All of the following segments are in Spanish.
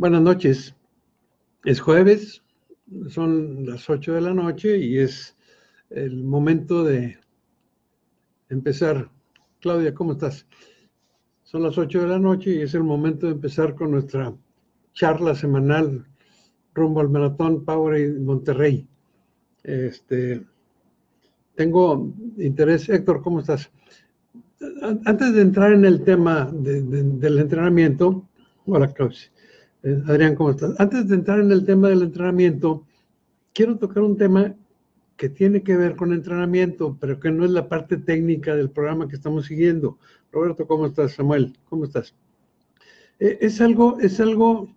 Buenas noches. Es jueves, son las 8 de la noche y es el momento de empezar. Claudia, ¿cómo estás? Son las 8 de la noche y es el momento de empezar con nuestra charla semanal rumbo al Maratón Power Monterrey. Este, tengo interés. Héctor, ¿cómo estás? Antes de entrar en el tema del entrenamiento, hola Claudia. Eh, Adrián, ¿cómo estás? Antes de entrar en el tema del entrenamiento, quiero tocar un tema que tiene que ver con entrenamiento, pero que no es la parte técnica del programa que estamos siguiendo. Roberto, ¿cómo estás? Samuel, ¿cómo estás? Eh, es algo, es algo,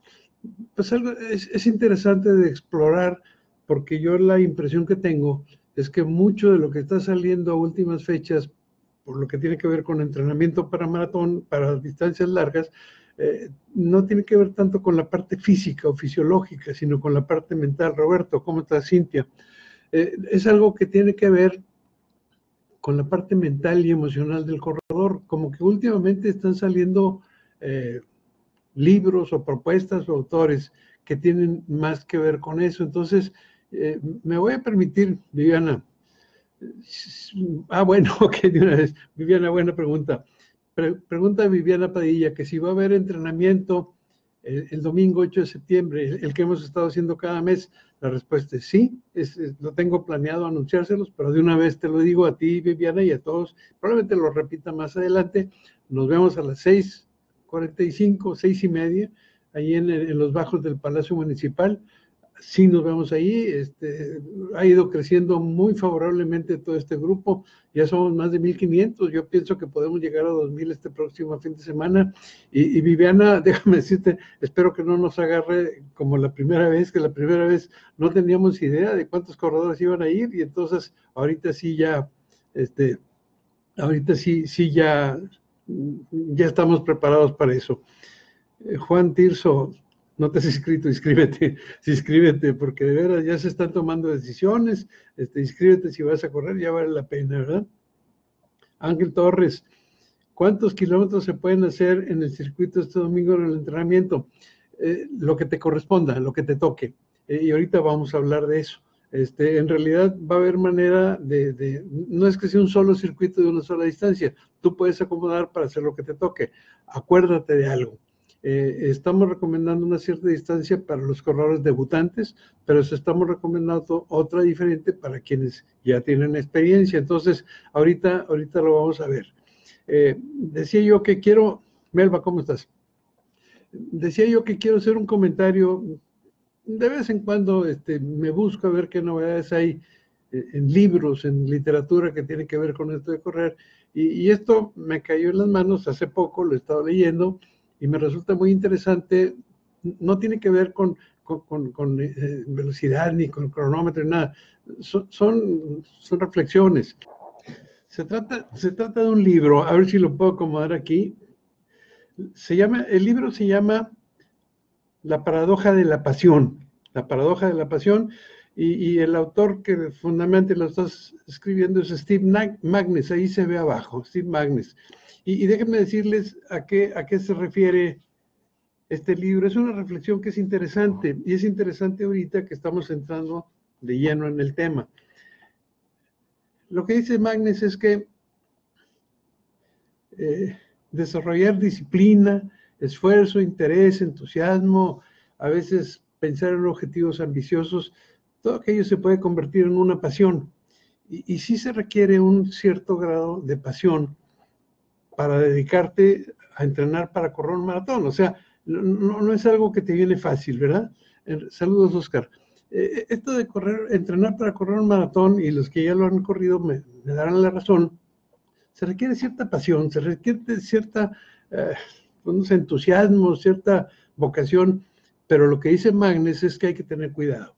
pues algo, es, es interesante de explorar, porque yo la impresión que tengo es que mucho de lo que está saliendo a últimas fechas, por lo que tiene que ver con entrenamiento para maratón, para distancias largas, eh, no tiene que ver tanto con la parte física o fisiológica, sino con la parte mental. Roberto, ¿cómo estás, Cintia? Eh, es algo que tiene que ver con la parte mental y emocional del corredor, como que últimamente están saliendo eh, libros o propuestas o autores que tienen más que ver con eso. Entonces, me voy a permitir, Viviana. Ah, bueno, ok, de una vez. Viviana, buena pregunta pregunta Viviana Padilla que si va a haber entrenamiento el, domingo 8 de septiembre, el, que hemos estado haciendo cada mes. La respuesta es sí, es, lo tengo planeado anunciárselos, pero de una vez te lo digo a ti, Viviana, y a todos. Probablemente lo repita más adelante. Nos vemos a las 6:45, seis y media, ahí en, en los bajos del Palacio Municipal sí nos vemos ahí, este, ha ido creciendo muy favorablemente todo este grupo, ya somos más de 1.500, yo pienso que podemos llegar a 2.000 este próximo fin de semana, y, Viviana, déjame decirte, espero que no nos agarre como la primera vez, que la primera vez no teníamos idea de cuántos corredores iban a ir, y entonces ahorita sí ya, este, ahorita sí, sí ya, ya estamos preparados para eso. Eh, Juan Tirso, no te has inscrito, inscríbete, inscríbete, porque de veras ya se están tomando decisiones, este, inscríbete si vas a correr, ya vale la pena, ¿verdad? Ángel Torres, ¿cuántos kilómetros se pueden hacer en el circuito este domingo en el entrenamiento? Eh, lo que te corresponda, lo que te toque. Eh, y ahorita vamos a hablar de eso. Este, en realidad va a haber manera de, de, no es que sea un solo circuito de una sola distancia, tú puedes acomodar para hacer lo que te toque. Acuérdate de algo eh, estamos recomendando una cierta distancia para los corredores debutantes, pero estamos recomendando otra diferente para quienes ya tienen experiencia. Entonces, ahorita, ahorita lo vamos a ver. Eh, decía yo que quiero, Melba, ¿cómo estás? Decía yo que quiero hacer un comentario. De vez en cuando este, me busco a ver qué novedades hay eh, en libros, en literatura que tiene que ver con esto de correr. Y, esto me cayó en las manos hace poco, lo he estado leyendo y me resulta muy interesante, no tiene que ver con, con, eh, velocidad ni con cronómetro, ni nada, son, son, reflexiones. Se trata, se trata de un libro, a ver si lo puedo acomodar aquí. Se llama, el libro se llama La paradoja de la pasión. La paradoja de la pasión. Y, el autor que fundamentalmente lo está escribiendo es Steve Magnus, ahí se ve abajo, Steve Magnus. Y, déjenme decirles a qué, a qué se refiere este libro. Es una reflexión que es interesante y es interesante ahorita que estamos entrando de lleno en el tema. Lo que dice Magnus es que eh, desarrollar disciplina, esfuerzo, interés, entusiasmo, a veces pensar en objetivos ambiciosos, todo aquello se puede convertir en una pasión. Y, y sí se requiere un cierto grado de pasión para dedicarte a entrenar para correr un maratón. O sea, no, es algo que te viene fácil, ¿verdad? Eh, saludos, Oscar. Eh, eh, esto de correr, entrenar para correr un maratón, y los que ya lo han corrido me, darán la razón, se requiere cierta pasión, se requiere cierta pues, entusiasmo, cierta vocación, pero lo que dice Magnes es que hay que tener cuidado,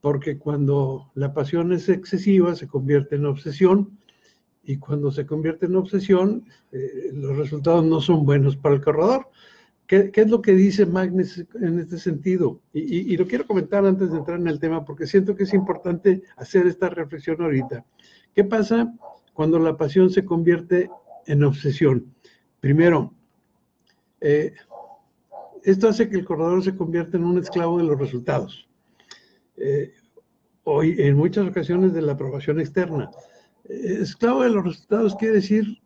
porque cuando la pasión es excesiva se convierte en obsesión, y cuando se convierte en obsesión, eh, los resultados no son buenos para el corredor. ¿Qué, es lo que dice Magnus en este sentido? Y, lo quiero comentar antes de entrar en el tema, porque siento que es importante hacer esta reflexión ahorita. ¿Qué pasa cuando la pasión se convierte en obsesión? Primero, eh, esto hace que el corredor se convierta en un esclavo de los resultados. Eh, hoy, en muchas ocasiones de la aprobación externa. Esclavo de los resultados quiere decir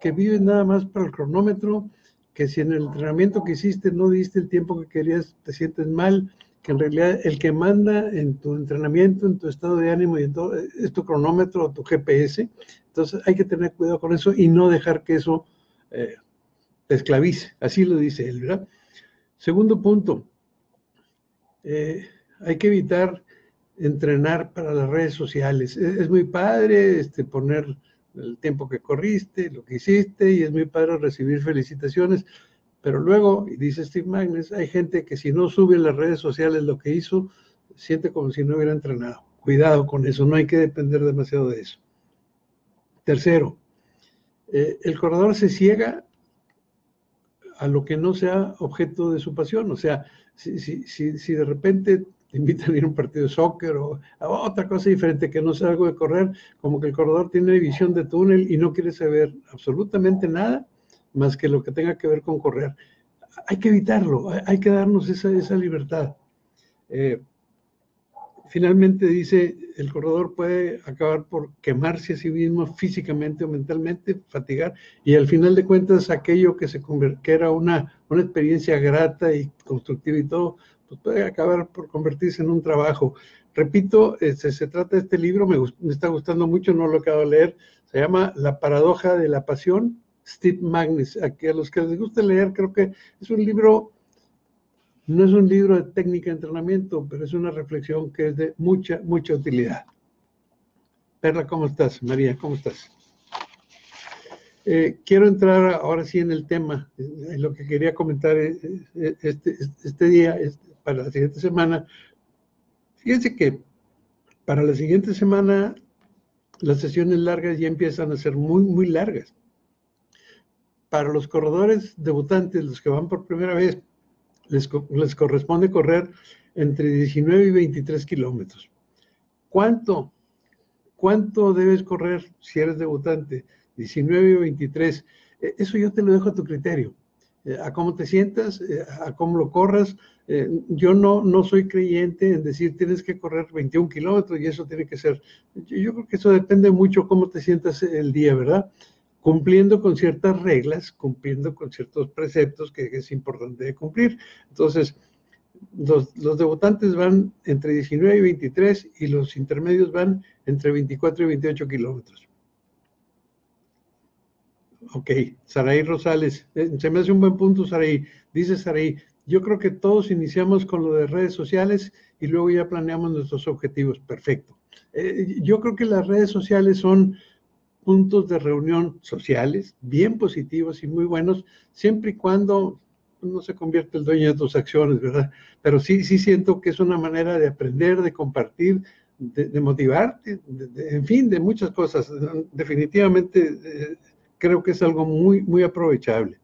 que vives nada más para el cronómetro, que si en el entrenamiento que hiciste no diste el tiempo que querías, te sientes mal, que en realidad el que manda en tu entrenamiento, en tu estado de ánimo y en es tu cronómetro, tu GPS. Entonces hay que tener cuidado con eso y no dejar que eso eh, te esclavice. Así lo dice él, ¿verdad? Segundo punto, eh, hay que evitar entrenar para las redes sociales. Es, muy padre este, poner el tiempo que corriste, lo que hiciste, y es muy padre recibir felicitaciones, pero luego, y dice Steve Magnus, hay gente que si no sube en las redes sociales lo que hizo, siente como si no hubiera entrenado. Cuidado con eso, no hay que depender demasiado de eso. Tercero, eh, el corredor se ciega a lo que no sea objeto de su pasión. O sea, si, si, si, si de repente te invitan a ir a un partido de soccer o a otra cosa diferente que no sea algo de correr, como que el corredor tiene visión de túnel y no quiere saber absolutamente nada más que lo que tenga que ver con correr. Hay que evitarlo, hay que darnos esa, esa libertad. Eh, finalmente dice, el corredor puede acabar por quemarse a sí mismo físicamente o mentalmente, fatigar, y al final de cuentas aquello que, se que era una, una experiencia grata y constructiva y todo, pues puede acabar por convertirse en un trabajo. Repito, este, se trata de este libro, me, me, está gustando mucho, no lo acabo de leer, se llama La paradoja de la pasión, Steve Magnus. A, a los que les gusta leer, creo que es un libro, no es un libro de técnica de entrenamiento, pero es una reflexión que es de mucha, mucha utilidad. Perla, ¿cómo estás? María, ¿cómo estás? Eh, quiero entrar ahora sí en el tema, en lo que quería comentar eh, eh, este, este día, este, para la siguiente semana. Fíjense que para la siguiente semana las sesiones largas ya empiezan a ser muy, muy largas. Para los corredores debutantes, los que van por primera vez, les, les corresponde correr entre 19 y 23 kilómetros. ¿Cuánto? ¿Cuánto debes correr si eres debutante? 19 o 23. Eso yo te lo dejo a tu criterio. Eh, a cómo te sientas, eh, a cómo lo corras. Eh, yo no, no soy creyente en decir tienes que correr 21 kilómetros y eso tiene que ser. Yo, creo que eso depende mucho cómo te sientas el día, ¿verdad? Cumpliendo con ciertas reglas, cumpliendo con ciertos preceptos que es importante cumplir. Entonces, los, los, debutantes van entre 19 y 23 y los intermedios van entre 24 y 28 kilómetros. Ok, Saraí Rosales, eh, se me hace un buen punto, Saraí. Dice Saraí, yo creo que todos iniciamos con lo de redes sociales y luego ya planeamos nuestros objetivos. Perfecto. Eh, yo creo que las redes sociales son puntos de reunión sociales, bien positivos y muy buenos, siempre y cuando no se convierte el dueño de tus acciones, ¿verdad? Pero sí, sí siento que es una manera de aprender, de compartir, de, motivarte, en fin, de muchas cosas. Definitivamente eh, creo que es algo muy, muy aprovechable.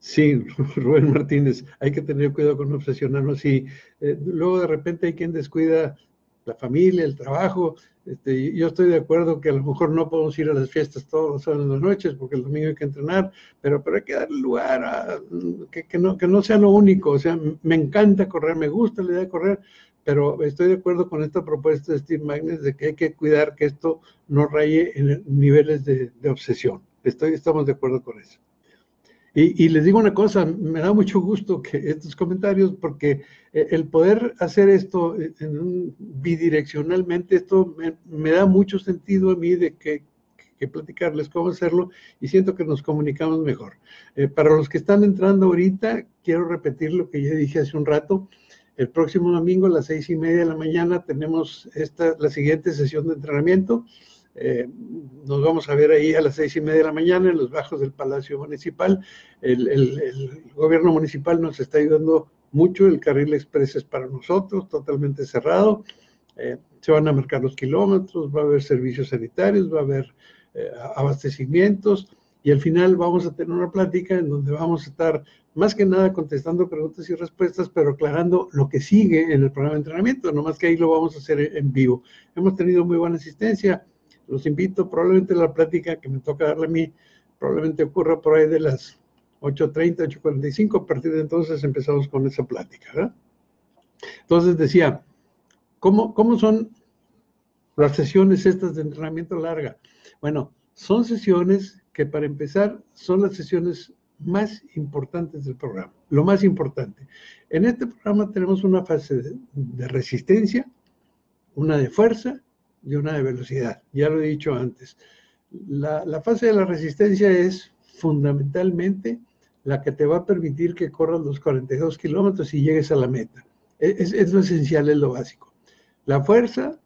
Sí, Rubén Martínez, hay que tener cuidado con obsesionarnos. Sí, eh, luego de repente hay quien descuida la familia, el trabajo. Este, yo estoy de acuerdo que a lo mejor no podemos ir a las fiestas todas las noches porque el domingo hay que entrenar, pero, pero hay que dar lugar a que, que, no, que no sea lo único. O sea, me encanta correr, me gusta la idea de correr, pero estoy de acuerdo con esta propuesta de Steve Magnus de que hay que cuidar que esto no raye en niveles de, obsesión. Estoy, estamos de acuerdo con eso. Y, les digo una cosa, me da mucho gusto que estos comentarios, porque eh, el poder hacer esto en un, bidireccionalmente, esto me, da mucho sentido a mí de que, platicarles cómo hacerlo y siento que nos comunicamos mejor. Eh, para los que están entrando ahorita, quiero repetir lo que ya dije hace un rato. El próximo domingo a las seis y media de la mañana tenemos esta, la siguiente sesión de entrenamiento. Eh, nos vamos a ver ahí a las seis y media de la mañana en los bajos del Palacio Municipal. El, gobierno municipal nos está ayudando mucho, el carril express es para nosotros, totalmente cerrado. Eh, se van a marcar los kilómetros, va a haber servicios sanitarios, va a haber eh, abastecimientos y al final vamos a tener una plática en donde vamos a estar más que nada contestando preguntas y respuestas, pero aclarando lo que sigue en el programa de entrenamiento, nomás que ahí lo vamos a hacer en vivo. Hemos tenido muy buena asistencia, los invito, probablemente la plática que me toca darle a mí, probablemente ocurra por ahí de las 8.30, 8.45, a partir de entonces empezamos con esa plática. ¿verdad? Entonces decía, ¿cómo, ¿cómo son las sesiones estas de entrenamiento larga? Bueno, son sesiones que para empezar son las sesiones más importantes del programa, lo más importante. En este programa tenemos una fase de, resistencia, una de fuerza y una de velocidad. Ya lo he dicho antes. La, fase de la resistencia es fundamentalmente la que te va a permitir que corras los 42 kilómetros y llegues a la meta. Es, es, lo esencial, es lo básico. La fuerza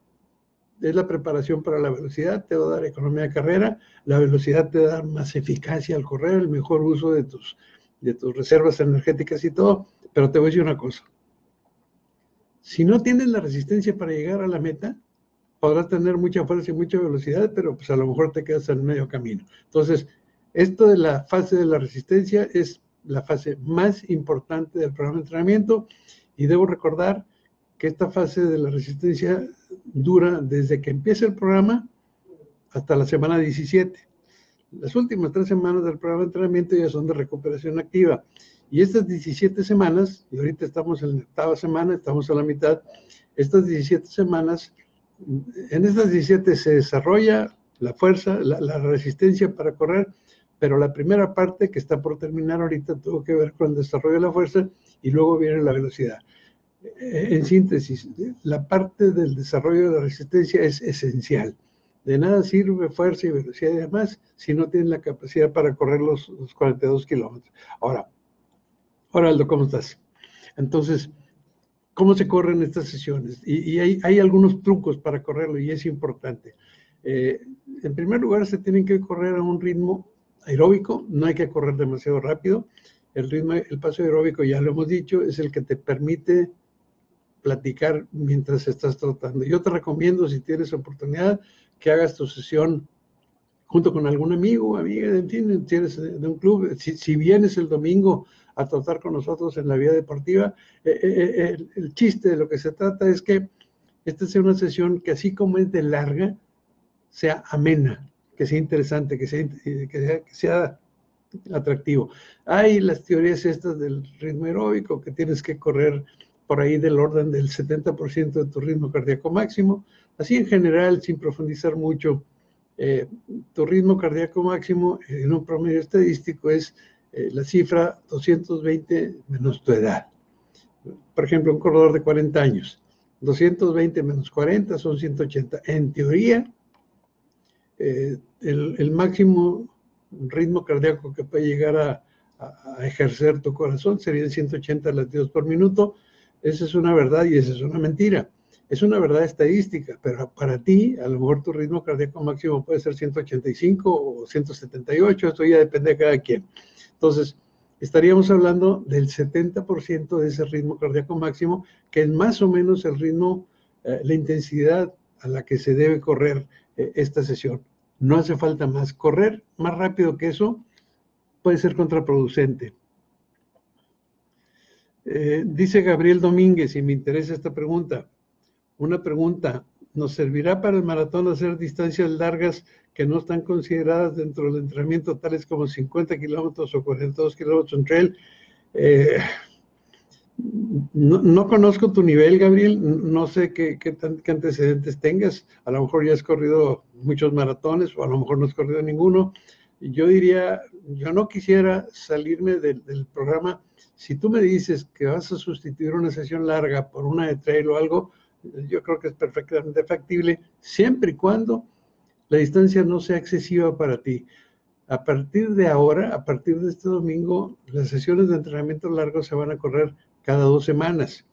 es la preparación para la velocidad, te va a dar economía de carrera, la velocidad te va a dar más eficacia al correr, el mejor uso de tus, de tus reservas energéticas y todo, pero te voy a decir una cosa. Si no tienes la resistencia para llegar a la meta, podrás tener mucha fuerza y mucha velocidad, pero pues a lo mejor te quedas en medio camino. Entonces, esto de la fase de la resistencia es la fase más importante del programa de entrenamiento y debo recordar que esta fase de la resistencia dura desde que empieza el programa hasta la semana 17. Las últimas tres semanas del programa de entrenamiento ya son de recuperación activa. Y estas 17 semanas, y ahorita estamos en la octava semana, estamos a la mitad, estas 17 semanas, en estas 17 se desarrolla la fuerza, la, la resistencia para correr, pero la primera parte que está por terminar ahorita tuvo que ver con el desarrollo de la fuerza y luego viene la velocidad. En síntesis, la parte del desarrollo de la resistencia es esencial. De nada sirve fuerza y velocidad y demás si no tienen la capacidad para correr los, 42 kilómetros. Ahora, ahora Aldo, ¿cómo estás? Entonces, ¿cómo se corren estas sesiones? Y, hay, hay, algunos trucos para correrlo y es importante. Eh, en primer lugar, se tienen que correr a un ritmo aeróbico, no hay que correr demasiado rápido. El ritmo, el paso aeróbico, ya lo hemos dicho, es el que te permite platicar mientras estás tratando. Yo te recomiendo, si tienes oportunidad, que hagas tu sesión junto con algún amigo, amiga, fin, si eres de un club, si, vienes el domingo a tratar con nosotros en la vía deportiva, eh, eh, eh, el, chiste de lo que se trata es que esta sea una sesión que así como es de larga, sea amena, que sea interesante, que sea, que sea atractivo. Hay las teorías estas del ritmo aeróbico, que tienes que correr por ahí del orden del 70% de tu ritmo cardíaco máximo. Así en general, sin profundizar mucho, eh, tu ritmo cardíaco máximo en un promedio estadístico es eh, la cifra 220 menos tu edad. Por ejemplo, un corredor de 40 años, 220 menos 40 son 180. En teoría, eh, el, máximo ritmo cardíaco que puede llegar a, a, ejercer tu corazón serían 180 latidos por minuto. Esa es una verdad y esa es una mentira. Es una verdad estadística, pero para ti, a lo mejor tu ritmo cardíaco máximo puede ser 185 o 178, esto ya depende de cada quien. Entonces, estaríamos hablando del 70% de ese ritmo cardíaco máximo, que es más o menos el ritmo, eh, la intensidad a la que se debe correr eh, esta sesión. No hace falta más. Correr más rápido que eso puede ser contraproducente. Eh, dice Gabriel Domínguez, y me interesa esta pregunta, una pregunta, ¿nos servirá para el maratón hacer distancias largas que no están consideradas dentro del entrenamiento, tales como 50 kilómetros o 42 kilómetros en trail? Eh, no, conozco tu nivel, Gabriel, no sé qué, qué, antecedentes tengas, a lo mejor ya has corrido muchos maratones o a lo mejor no has corrido ninguno. Yo diría, yo no quisiera salirme del, del programa si tú me dices que vas a sustituir una sesión larga por una de trail o algo, yo creo que es perfectamente factible, siempre y cuando la distancia no sea excesiva para ti. A partir de ahora, a partir de este domingo, las sesiones de entrenamiento largos se van a correr cada dos semanas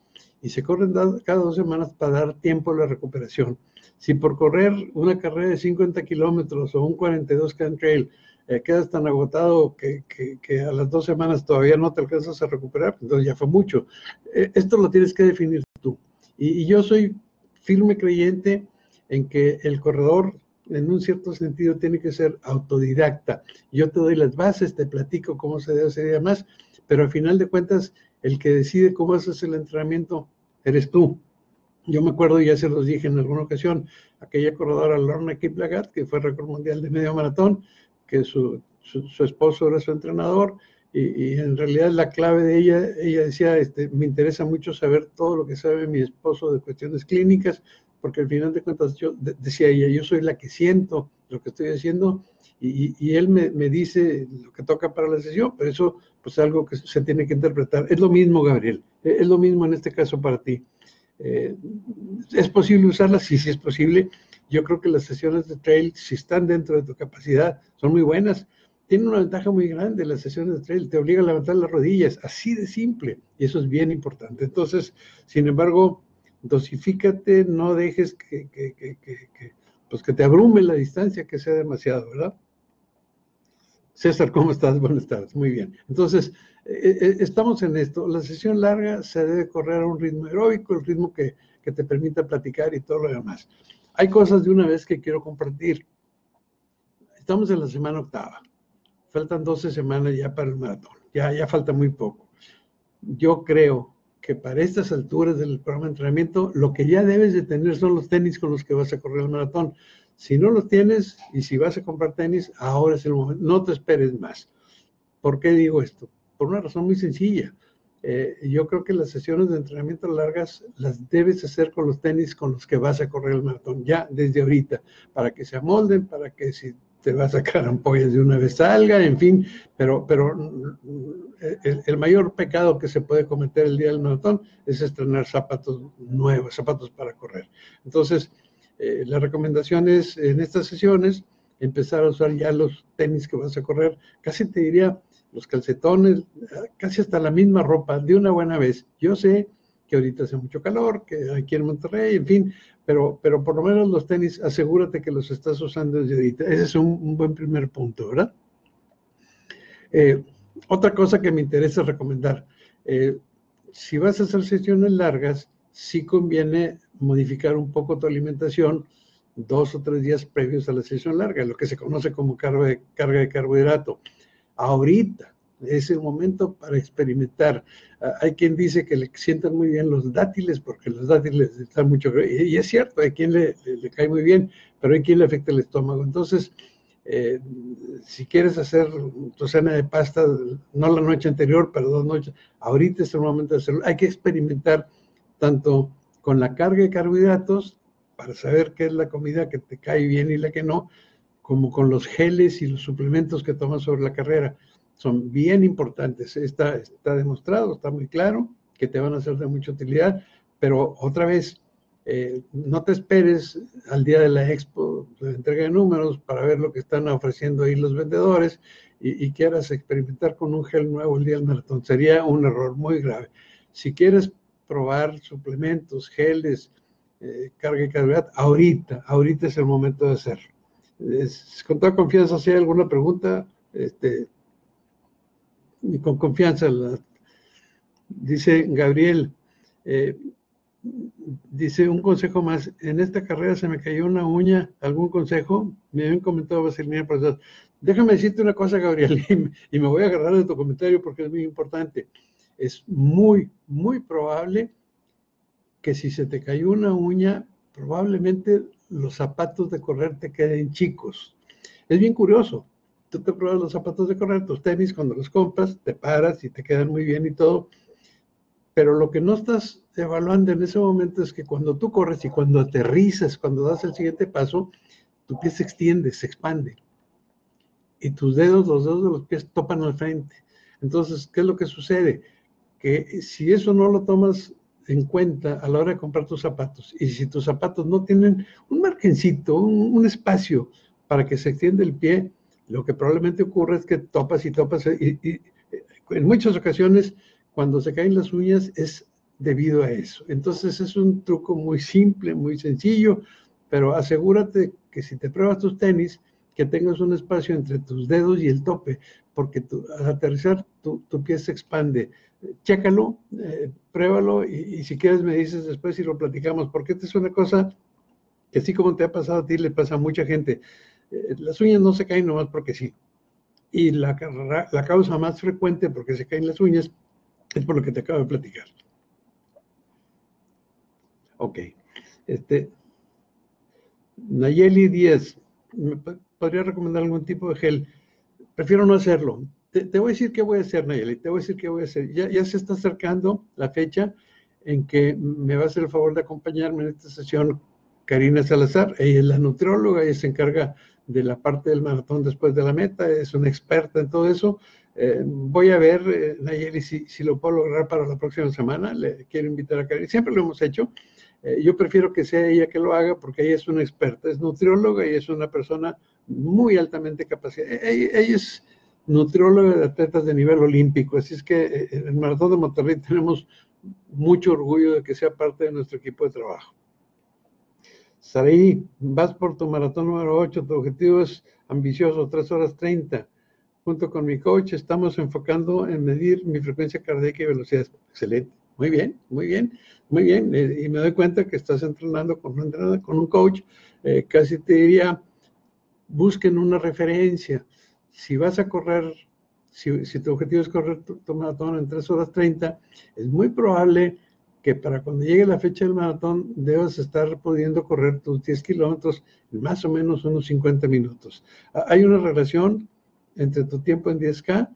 y se corren cada dos semanas para dar tiempo a la recuperación. Si por correr una carrera de 50 kilómetros o un 42 can trail eh, quedas tan agotado que, que, a las dos semanas todavía no te alcanzas a recuperar, pues, entonces ya fue mucho. Eh, esto lo tienes que definir tú. Y, yo soy firme creyente en que el corredor, en un cierto sentido, tiene que ser autodidacta. Yo te doy las bases, te platico cómo se debe hacer y demás, pero al final de cuentas, el que decide cómo haces el entrenamiento eres tú. Yo me acuerdo, ya se los dije en alguna ocasión, aquella corredora Lorna Kiplagat, que fue récord mundial de medio maratón, que su, su, esposo era su entrenador y, en realidad la clave de ella, ella decía, este, me interesa mucho saber todo lo que sabe mi esposo de cuestiones clínicas, porque al final de cuentas, yo, decía ella, yo soy la que siento lo que estoy haciendo y, y él me, me, dice lo que toca para la sesión, pero eso pues es algo que se tiene que interpretar. Es lo mismo, Gabriel, e, es lo mismo en este caso para ti. Eh, ¿Es posible usarla? Sí, sí es posible. Yo creo que las sesiones de trail, si están dentro de tu capacidad, son muy buenas tiene una ventaja muy grande las sesiones de trail, te obliga a levantar las rodillas, así de simple, y eso es bien importante. Entonces, sin embargo, dosifícate, no dejes que, pues que te abrume la distancia, que sea demasiado, ¿verdad? César, ¿cómo estás? Buenas tardes, muy bien. Entonces, eh, eh, estamos en esto. La sesión larga se debe correr a un ritmo aeróbico, el ritmo que te permita platicar y todo lo demás. Hay cosas de una vez que quiero compartir. Estamos en la semana octava faltan 12 semanas ya para el maratón, ya, ya falta muy poco. Yo creo que para estas alturas del programa de entrenamiento, lo que ya debes de tener son los tenis con los que vas a correr el maratón. Si no los tienes y si vas a comprar tenis, ahora es el momento, no te esperes más. ¿Por qué digo esto? Por una razón muy sencilla. Eh, yo creo que las sesiones de entrenamiento largas las debes hacer con los tenis con los que vas a correr el maratón, ya desde ahorita, para que se amolden, para que si te va a sacar ampollas de una vez salga, en fin, pero, pero el, mayor pecado que se puede cometer el día del maratón es estrenar zapatos nuevos, zapatos para correr. Entonces, eh, la recomendación es en estas sesiones empezar a usar ya los tenis que vas a correr, casi te diría los calcetones, casi hasta la misma ropa de una buena vez. Yo sé que ahorita hace mucho calor, que aquí en Monterrey, en fin, pero, pero por lo menos los tenis, asegúrate que los estás usando desde ahorita. Ese es un, buen primer punto, ¿verdad? Eh, otra cosa que me interesa recomendar, eh, si vas a hacer sesiones largas, sí conviene modificar un poco tu alimentación dos o tres días previos a la sesión larga, lo que se conoce como carga de, carga de carbohidrato. Ahorita, es el momento para experimentar. Ah, hay quien dice que le sientan muy bien los dátiles, porque los dátiles están mucho, y es cierto, hay quien le, cae muy bien, pero hay quien le afecta el estómago. Entonces, eh, si quieres hacer tu cena de pasta, no la noche anterior, pero dos noches, ahorita es el momento de hacerlo. Hay que experimentar tanto con la carga de carbohidratos, para saber qué es la comida que te cae bien y la que no, como con los geles y los suplementos que tomas sobre la carrera son bien importantes. Está, está demostrado, está muy claro que te van a ser de mucha utilidad, pero otra vez, eh, no te esperes al día de la expo de entrega de números para ver lo que están ofreciendo ahí los vendedores y, quieras experimentar con un gel nuevo el día del maratón. Sería un error muy grave. Si quieres probar suplementos, geles, eh, carga y carga, ahorita, ahorita es el momento de hacerlo. Con toda confianza, si hay alguna pregunta, este, y con confianza. dice Gabriel, eh, dice un consejo más, en esta carrera se me cayó una uña, ¿algún consejo? Me habían comentado Vasilina, profesor. Déjame decirte una cosa, Gabriel, y me voy a agarrar de tu comentario porque es muy importante. Es muy, muy probable que si se te cayó una uña, probablemente los zapatos de correr te queden chicos. Es bien curioso tú te pruebas los zapatos de correr, tus tenis, cuando los compras, te paras y te quedan muy bien y todo. Pero lo que no estás evaluando en ese momento es que cuando tú corres y cuando aterrizas, cuando das el siguiente paso, tu pie se extiende, se expande. Y tus dedos, los dedos de los pies topan al frente. Entonces, ¿qué es lo que sucede? Que si eso no lo tomas en cuenta a la hora de comprar tus zapatos, y si tus zapatos no tienen un margencito, un, espacio para que se extienda el pie, lo que probablemente ocurre es que topas y topas y, en muchas ocasiones cuando se caen las uñas es debido a eso. Entonces es un truco muy simple, muy sencillo, pero asegúrate que si te pruebas tus tenis, que tengas un espacio entre tus dedos y el tope, porque al aterrizar tu, pie se expande. Chécalo, eh, pruébalo y, y, si quieres me dices después y lo platicamos, porque esta es una cosa que así como te ha pasado a ti, le pasa a mucha gente. Eh, las uñas no se caen nomás porque sí. Y la, la causa más frecuente porque se caen las uñas es por lo que te acabo de platicar. Ok. Este, Nayeli 10, ¿me podría recomendar algún tipo de gel? Prefiero no hacerlo. te, voy a decir qué voy a hacer, Nayeli, te voy a decir qué voy a hacer. Ya, ya se está acercando la fecha en que me va a hacer el favor de acompañarme en esta sesión Karina Salazar. Ella es la nutrióloga, ella se encarga de la parte del maratón después de la meta, es una experta en todo eso. Eh, voy a ver, eh, Nayeli, si, si, lo puedo lograr para la próxima semana. Le quiero invitar a Karina. Siempre lo hemos hecho. Eh, yo prefiero que sea ella que lo haga porque ella es una experta, es nutrióloga y es una persona muy altamente capacitada. Ella, ella es nutrióloga de atletas de nivel olímpico, así es que en el Maratón de Monterrey tenemos mucho orgullo de que sea parte de nuestro equipo de trabajo. Saraí, vas por tu maratón número 8, tu objetivo es ambicioso, 3 horas 30. Junto con mi coach estamos enfocando en medir mi frecuencia cardíaca y velocidad. Excelente, muy bien, muy bien, muy bien. Eh, y me doy cuenta que estás entrenando con con un coach. Eh, casi te diría, busquen una referencia. Si vas a correr si, tu objetivo es correr tu, maratón en 3 horas 30, es muy probable que para cuando llegue la fecha del maratón debas estar pudiendo correr tus 10 kilómetros en más o menos unos 50 minutos. Hay una relación entre tu tiempo en 10K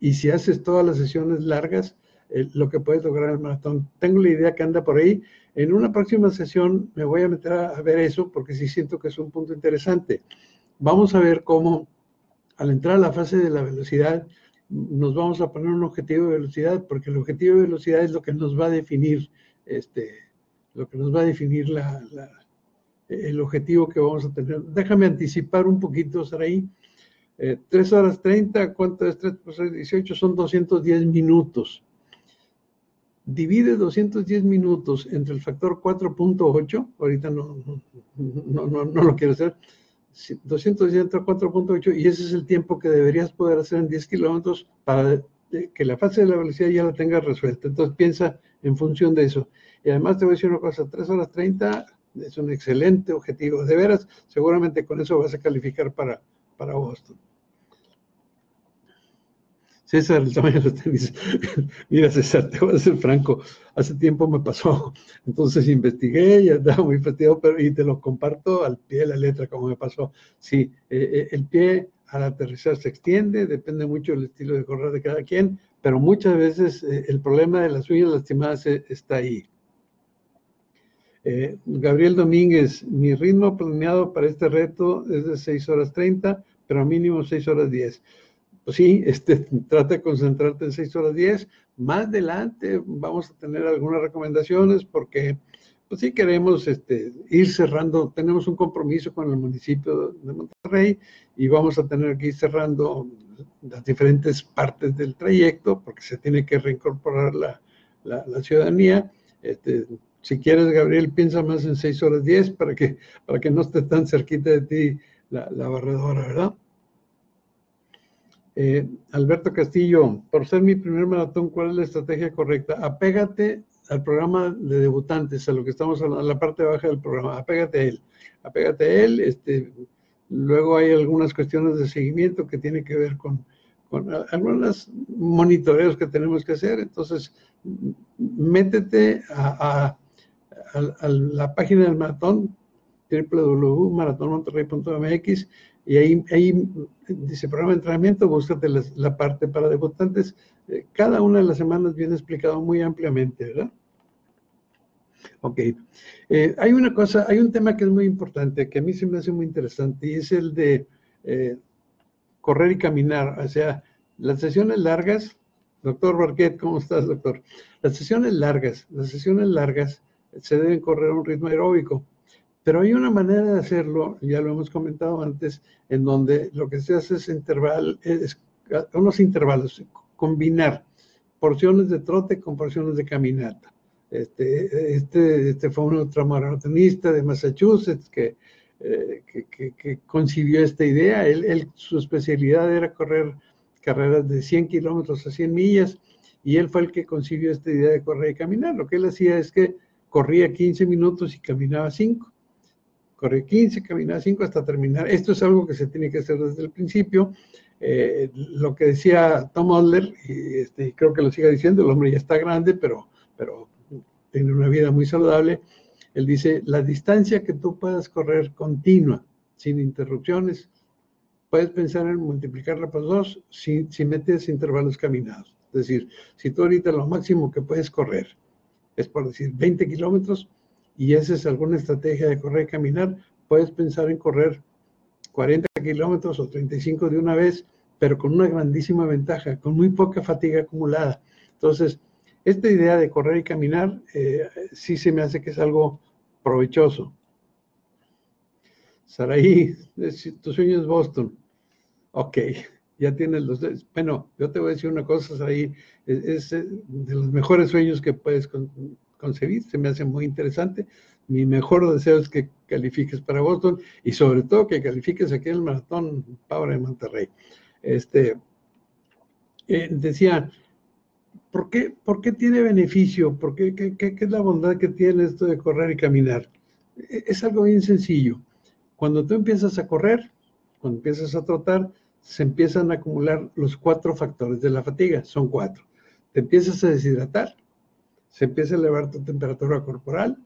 y si haces todas las sesiones largas, lo que puedes lograr en el maratón. Tengo la idea que anda por ahí. En una próxima sesión me voy a meter a ver eso porque sí siento que es un punto interesante. Vamos a ver cómo al entrar a la fase de la velocidad, nos vamos a poner un objetivo de velocidad, porque el objetivo de velocidad es lo que nos va a definir, este, lo que nos va a definir el objetivo que vamos a tener. Déjame anticipar un poquito, Saraí. Eh, 3 horas 30, ¿cuánto es 3 por 6? 18? Son 210 minutos. Divide 210 minutos entre el factor 4.8, ahorita no, no, no, lo quiero hacer, 204.8 y ese es el tiempo que deberías poder hacer en 10 kilómetros para que la fase de la velocidad ya la tengas resuelta. Entonces piensa en función de eso. Y además te voy a decir una cosa, 3 horas 30 es un excelente objetivo. De veras, seguramente con eso vas a calificar para, para Boston. César, el tamaño de los tenis. Mira, César, te voy a ser franco. Hace tiempo me pasó. Entonces investigué y andaba muy fastidiado, pero y te lo comparto al pie de la letra, como me pasó. Sí, eh, eh, el pie al aterrizar se extiende, depende mucho del estilo de correr de cada quien, pero muchas veces eh, el problema de las uñas lastimadas está ahí. Gabriel Domínguez, mi ritmo planeado para este reto es de 6 horas 30, pero mínimo 6 horas 10 pues sí, este, trata de concentrarte en 6 horas 10. Más adelante vamos a tener algunas recomendaciones porque, pues sí queremos este, ir cerrando, tenemos un compromiso con el municipio de Monterrey y vamos a tener que ir cerrando las diferentes partes del trayecto porque se tiene que reincorporar la, la, ciudadanía. Este, si quieres, Gabriel, piensa más en 6 horas 10 para que, para que no esté tan cerquita de ti la, la barredora, ¿verdad? Eh, Alberto Castillo, por ser mi primer maratón, ¿cuál es la estrategia correcta? Apégate al programa de debutantes, a lo que estamos hablando, a la parte baja del programa, apégate a él, apégate a él, este, luego hay algunas cuestiones de seguimiento que tienen que ver con, algunos monitoreos que tenemos que hacer, entonces métete a, a la página del maratón, www.maratonmonterrey.mx y ahí, ahí dice programa de entrenamiento, búscate la, parte para debutantes. Eh, cada una de las semanas viene explicado muy ampliamente, ¿verdad? Ok. Eh, hay una cosa, hay un tema que es muy importante, que a mí se me hace muy interesante, y es el de eh, correr y caminar. O sea, las sesiones largas, doctor Barquet, ¿cómo estás, doctor? Las sesiones largas, las sesiones largas se deben correr a un ritmo aeróbico. Pero hay una manera de hacerlo, ya lo hemos comentado antes, en donde lo que se hace es interval, es, unos intervalos, combinar porciones de trote con porciones de caminata. Este, este, este fue un ultramaratonista de Massachusetts que, eh, concibió esta idea. Él, su especialidad era correr carreras de 100 kilómetros a 100 millas y él fue el que concibió esta idea de correr y caminar. Lo que él hacía es que corría 15 minutos y caminaba 5 corre 15, camina 5 hasta terminar. Esto es algo que se tiene que hacer desde el principio. Eh, lo que decía Tom Adler, y este, creo que lo siga diciendo, el hombre ya está grande, pero, pero tiene una vida muy saludable. Él dice, la distancia que tú puedas correr continua, sin interrupciones, puedes pensar en multiplicarla por dos si, si metes intervalos caminados. Es decir, si tú ahorita lo máximo que puedes correr es por decir 20 kilómetros y esa es alguna estrategia de correr y caminar, puedes pensar en correr 40 kilómetros o 35 de una vez, pero con una grandísima ventaja, con muy poca fatiga acumulada. Entonces, esta idea de correr y caminar eh, sí se me hace que es algo provechoso. Saraí, tu sueño es Boston. Ok, ya tienes los... Bueno, yo te voy a decir una cosa, Saraí, es, es de los mejores sueños que puedes concebir, se me hace muy interesante. Mi mejor deseo es que califiques para Boston y sobre todo que califiques aquí el maratón Power de Monterrey. Este, eh, decía, ¿por qué, ¿por qué tiene beneficio? ¿Por qué, qué, qué, es la bondad que tiene esto de correr y caminar? E, es algo bien sencillo. Cuando tú empiezas a correr, cuando empiezas a trotar, se empiezan a acumular los cuatro factores de la fatiga, son cuatro. Te empiezas a deshidratar, se empieza a elevar tu temperatura corporal,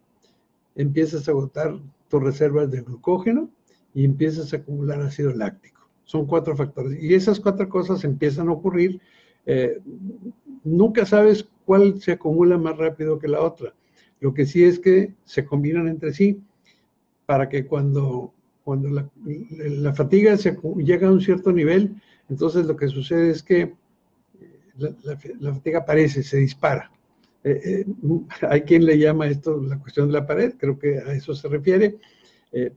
empiezas a agotar tus reservas de glucógeno y empiezas a acumular ácido láctico. Son cuatro factores. Y esas cuatro cosas empiezan a ocurrir. Eh, nunca sabes cuál se acumula más rápido que la otra. Lo que sí es que se combinan entre sí para que cuando, cuando la, fatiga se, llega a un cierto nivel, entonces lo que sucede es que la fatiga aparece, se dispara. Eh, eh, hay quien le llama esto la cuestión de la pared, creo que a eso se refiere. Eh,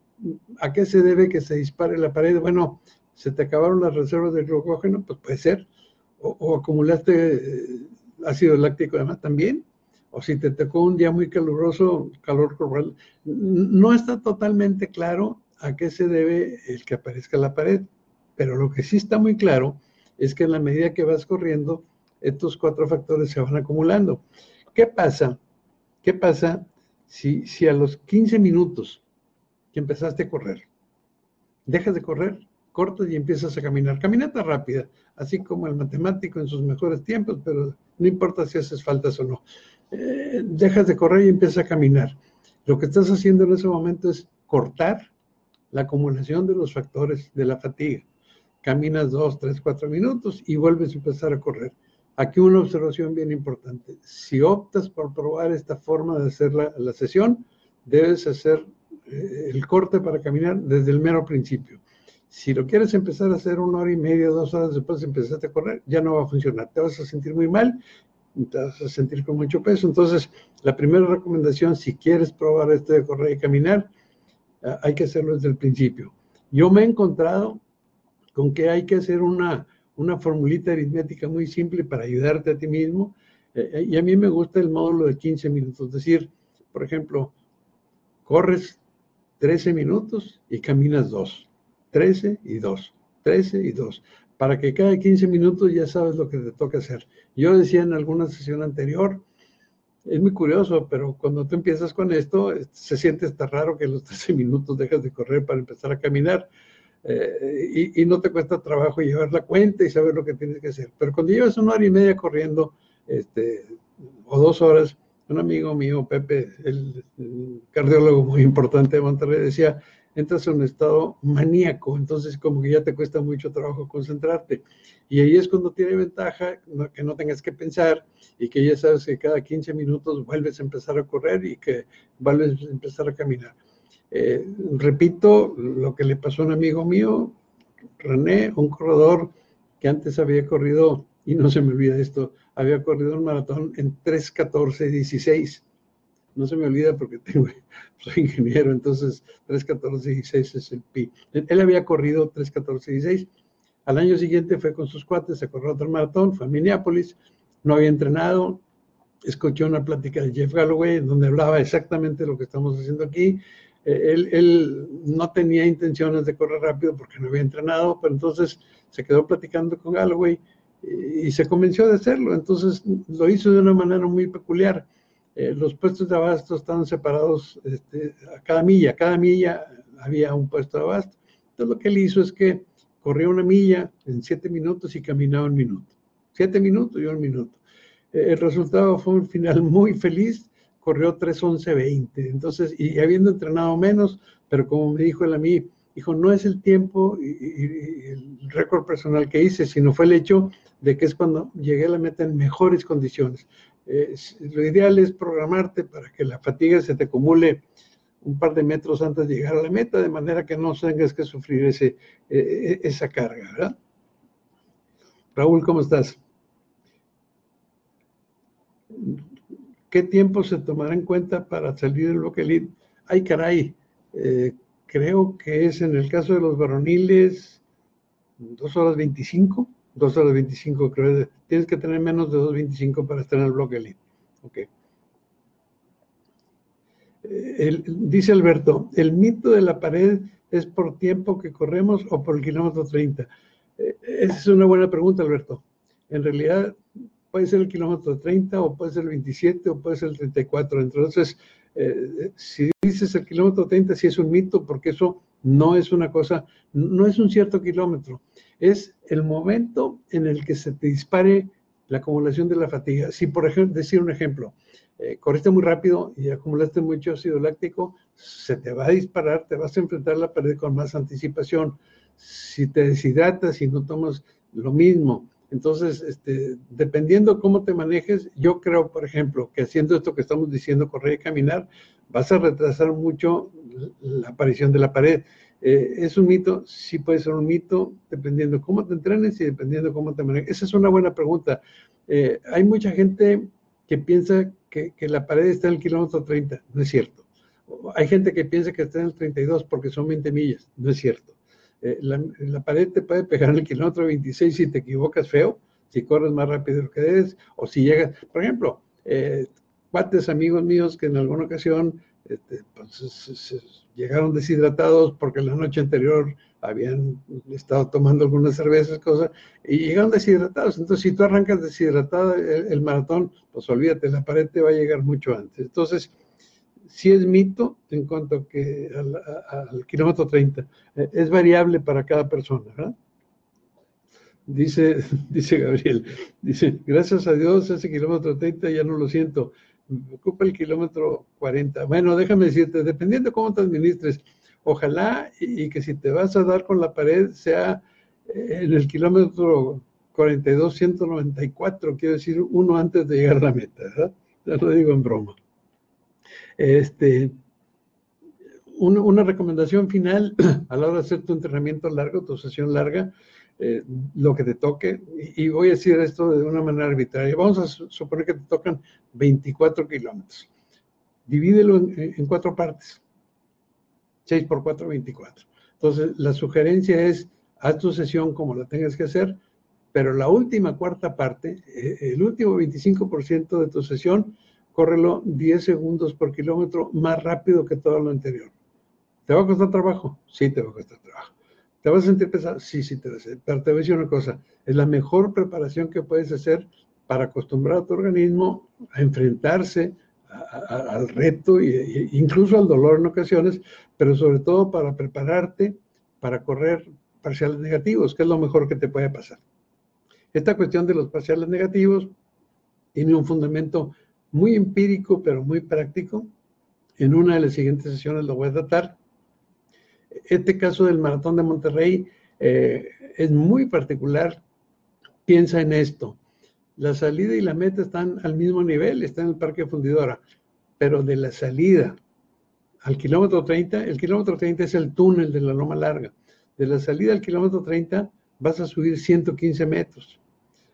¿A qué se debe que se dispare la pared? Bueno, se te acabaron las reservas de glucógeno, pues puede ser, o, acumulaste ácido láctico además también, o si te tocó un día muy caluroso, calor corporal, no está totalmente claro a qué se debe el que aparezca la pared, pero lo que sí está muy claro es que en la medida que vas corriendo, estos cuatro factores se van acumulando. ¿Qué pasa? ¿Qué pasa si, si a los 15 minutos que empezaste a correr, dejas de correr, cortas y empiezas a caminar? Caminata rápida, así como el matemático en sus mejores tiempos, pero no importa si haces faltas o no. Eh, dejas de correr y empiezas a caminar. Lo que estás haciendo en ese momento es cortar la acumulación de los factores de la fatiga. Caminas dos, tres, cuatro minutos y vuelves a empezar a correr. Aquí una observación bien importante. Si optas por probar esta forma de hacer la, sesión, debes hacer eh, el corte para caminar desde el mero principio. Si lo quieres empezar a hacer una hora y media, dos horas después de empezarte a correr, ya no va a funcionar. Te vas a sentir muy mal, te vas a sentir con mucho peso. Entonces, la primera recomendación, si quieres probar esto de correr y caminar, eh, hay que hacerlo desde el principio. Yo me he encontrado con que hay que hacer una una formulita aritmética muy simple para ayudarte a ti mismo. Eh, eh, y a mí me gusta el módulo de 15 minutos. Es decir, por ejemplo, corres 13 minutos y caminas 2. 13 y 2. 13 y 2. Para que cada 15 minutos ya sabes lo que te toca hacer. Yo decía en alguna sesión anterior, es muy curioso, pero cuando tú empiezas con esto, se siente hasta raro que los 13 minutos dejas de correr para empezar a caminar. Eh, y, no te cuesta trabajo llevar la cuenta y saber lo que tienes que hacer. Pero cuando llevas una hora y media corriendo, este, o dos horas, un amigo mío, Pepe, el, cardiólogo muy importante de Monterrey, decía, entras en un estado maníaco, entonces como que ya te cuesta mucho trabajo concentrarte. Y ahí es cuando tiene ventaja que no tengas que pensar y que ya sabes que cada 15 minutos vuelves a empezar a correr y que vuelves a empezar a caminar. Eh, repito lo que le pasó a un amigo mío, René, un corredor que antes había corrido, y no se me olvida esto, había corrido un maratón en 3.14.16. No se me olvida porque tengo, soy ingeniero, entonces 3.14.16 es el pi. Él había corrido 3.14.16. Al año siguiente fue con sus cuates, se corrió otro maratón, fue a Minneapolis, no había entrenado, escuchó una plática de Jeff Galloway donde hablaba exactamente lo que estamos haciendo aquí, eh, él, no tenía intenciones de correr rápido porque no había entrenado, pero entonces se quedó platicando con Galloway y, se convenció de hacerlo. Entonces lo hizo de una manera muy peculiar. Eh, los puestos de abasto estaban separados este, a cada milla, cada milla había un puesto de abasto. Entonces lo que él hizo es que corrió una milla en siete minutos y caminaba un minuto. Siete minutos y un minuto. Eh, el resultado fue un final muy feliz corrió 3.11.20. Entonces, y habiendo entrenado menos, pero como me dijo él a mí, Dijo, no es el tiempo y, el récord personal que hice, sino fue el hecho de que es cuando llegué a la meta en mejores condiciones. lo ideal es programarte para que la fatiga se te acumule un par de metros antes de llegar a la meta, de manera que no tengas que sufrir ese, e, e, esa carga, ¿verdad? Raúl, ¿cómo estás? ¿Qué tiempo se tomará en cuenta para salir del bloque elite? Ay, caray, eh, creo que es en el caso de los varoniles, dos horas 25, dos horas 25, creo. Tienes que tener menos de 2.25 para estar en el bloque elite. Ok. Eh, dice Alberto, ¿el mito de la pared es por tiempo que corremos o por el kilómetro 30? Eh, esa es una buena pregunta, Alberto. En realidad puede ser el kilómetro 30 o puede ser el 27 o puede ser el 34. Entonces, eh, si dices el kilómetro 30, sí es un mito porque eso no es una cosa, no es un cierto kilómetro. Es el momento en el que se te dispare la acumulación de la fatiga. Si, por ejemplo, decir un ejemplo, eh, corriste muy rápido y acumulaste mucho ácido láctico, se te va a disparar, te vas a enfrentar a la pared con más anticipación. Si te deshidratas y no tomas lo mismo, entonces, este, dependiendo cómo te manejes, yo creo, por ejemplo, que haciendo esto que estamos diciendo, correr y caminar, vas a retrasar mucho la aparición de la pared. Eh, ¿Es un mito? Sí puede ser un mito, dependiendo cómo te entrenes y dependiendo cómo te manejes. Esa es una buena pregunta. Eh, hay mucha gente que piensa que, la pared está en el kilómetro 30, no es cierto. Hay gente que piensa que está en el 32 porque son 20 millas, no es cierto. Eh, la, pared te puede pegar en el kilómetro 26 si te equivocas feo, si corres más rápido de lo que debes, o si llegas, por ejemplo, eh, cuates amigos míos que en alguna ocasión este, pues, llegaron deshidratados porque la noche anterior habían estado tomando algunas cervezas, cosas, y llegaron deshidratados. Entonces, si tú arrancas deshidratado el, maratón, pues olvídate, la pared te va a llegar mucho antes. Entonces, sí es mito en cuanto que al, kilómetro 30. Eh, es variable para cada persona, ¿verdad? Dice, dice Gabriel, dice, gracias a Dios ese kilómetro 30 ya no lo siento, ocupa el kilómetro 40. Bueno, déjame decirte, dependiendo de cómo te administres, ojalá y, que si te vas a dar con la pared sea eh, en el kilómetro 42, 194, quiero decir, uno antes de llegar a la meta, ¿verdad? Ya lo digo en broma. Este, una, recomendación final a la hora de hacer tu entrenamiento largo, tu sesión larga, eh, lo que te toque, y, voy a decir esto de una manera arbitraria, vamos a suponer que te tocan 24 kilómetros. Divídelo en, cuatro partes. 6 por 4, 24. Entonces, la sugerencia es, haz tu sesión como la tengas que hacer, pero la última cuarta parte, eh, el último 25% de tu sesión, córrelo 10 segundos por kilómetro más rápido que todo lo anterior. ¿Te va a costar trabajo? Sí, te va a costar trabajo. ¿Te vas a sentir pesado? Sí, sí, te va a sentir. Pero te voy a decir una cosa, es la mejor preparación que puedes hacer para acostumbrar a tu organismo a enfrentarse al reto e incluso al dolor en ocasiones, pero sobre todo para prepararte para correr parciales negativos, que es lo mejor que te puede pasar. Esta cuestión de los parciales negativos tiene un fundamento muy empírico, pero muy práctico. En una de las siguientes sesiones lo voy a tratar. Este caso del Maratón de Monterrey eh, es muy particular. Piensa en esto. La salida y la meta están al mismo nivel, están en el Parque Fundidora, pero de la salida al kilómetro 30, el kilómetro 30 es el túnel de la Loma Larga. De la salida al kilómetro 30 vas a subir 115 metros.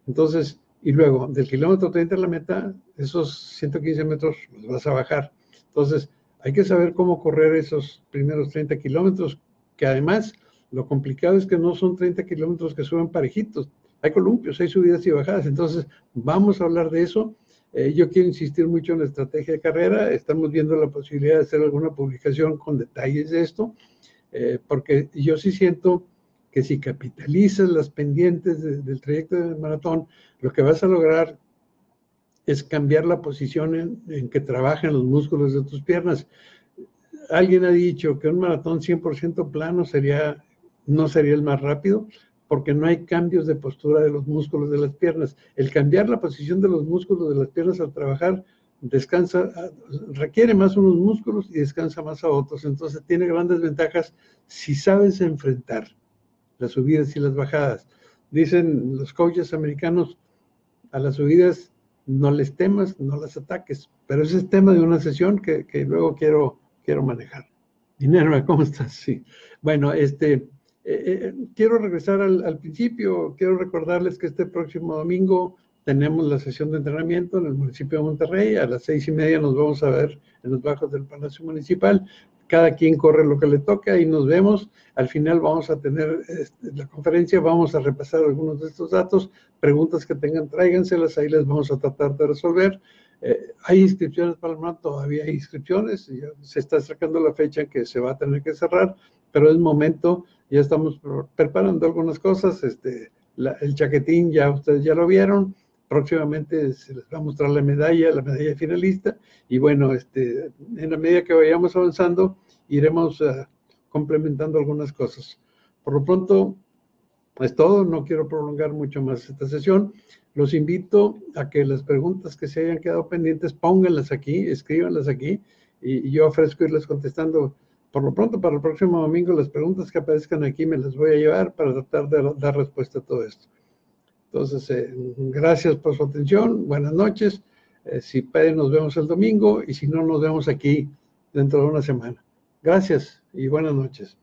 Entonces, y luego del kilómetro 30 a la meta, esos 115 metros los vas a bajar. Entonces, hay que saber cómo correr esos primeros 30 kilómetros, que además lo complicado es que no son 30 kilómetros que suben parejitos, hay columpios, hay subidas y bajadas. Entonces, vamos a hablar de eso. Eh, yo quiero insistir mucho en la estrategia de carrera. Estamos viendo la posibilidad de hacer alguna publicación con detalles de esto, eh, porque yo sí siento que si capitalizas las pendientes del trayecto del maratón, lo que vas a lograr es cambiar la posición en, que trabajan los músculos de tus piernas. Alguien ha dicho que un maratón 100% plano sería, no sería el más rápido, porque no hay cambios de postura de los músculos de las piernas. El cambiar la posición de los músculos de las piernas al trabajar descansa, requiere más unos músculos y descansa más a otros. Entonces tiene grandes ventajas si sabes enfrentar las subidas y las bajadas. Dicen los coaches americanos, a las subidas no les temas, no las ataques. Pero ese es tema de una sesión que, luego quiero, quiero manejar. Dinero, ¿cómo estás? Sí. Bueno, este, eh, eh, quiero regresar al, al, principio. Quiero recordarles que este próximo domingo tenemos la sesión de entrenamiento en el municipio de Monterrey. A las seis y media nos vamos a ver en los bajos del Palacio Municipal. Cada quien corre lo que le toca y nos vemos. Al final vamos a tener este, la conferencia, vamos a repasar algunos de estos datos. Preguntas que tengan, tráiganselas, ahí les vamos a tratar de resolver. Eh, hay inscripciones para el MAT, todavía hay inscripciones, se está acercando la fecha en que se va a tener que cerrar, pero es momento, ya estamos preparando algunas cosas, este, el chaquetín ya ustedes ya lo vieron, próximamente se les va a mostrar la medalla, la medalla finalista, y bueno, este, en la medida que vayamos avanzando, iremos uh, complementando algunas cosas. Por lo pronto, es todo, no quiero prolongar mucho más esta sesión. Los invito a que las preguntas que se hayan quedado pendientes, pónganlas aquí, escríbanlas aquí, y, y yo ofrezco irles contestando por lo pronto para el próximo domingo las preguntas que aparezcan aquí me las voy a llevar para tratar de dar respuesta a todo esto. Entonces, eh, gracias por su atención, buenas noches. Eh, si pueden, nos vemos el domingo y si no, nos vemos aquí dentro de una semana. Gracias y buenas noches.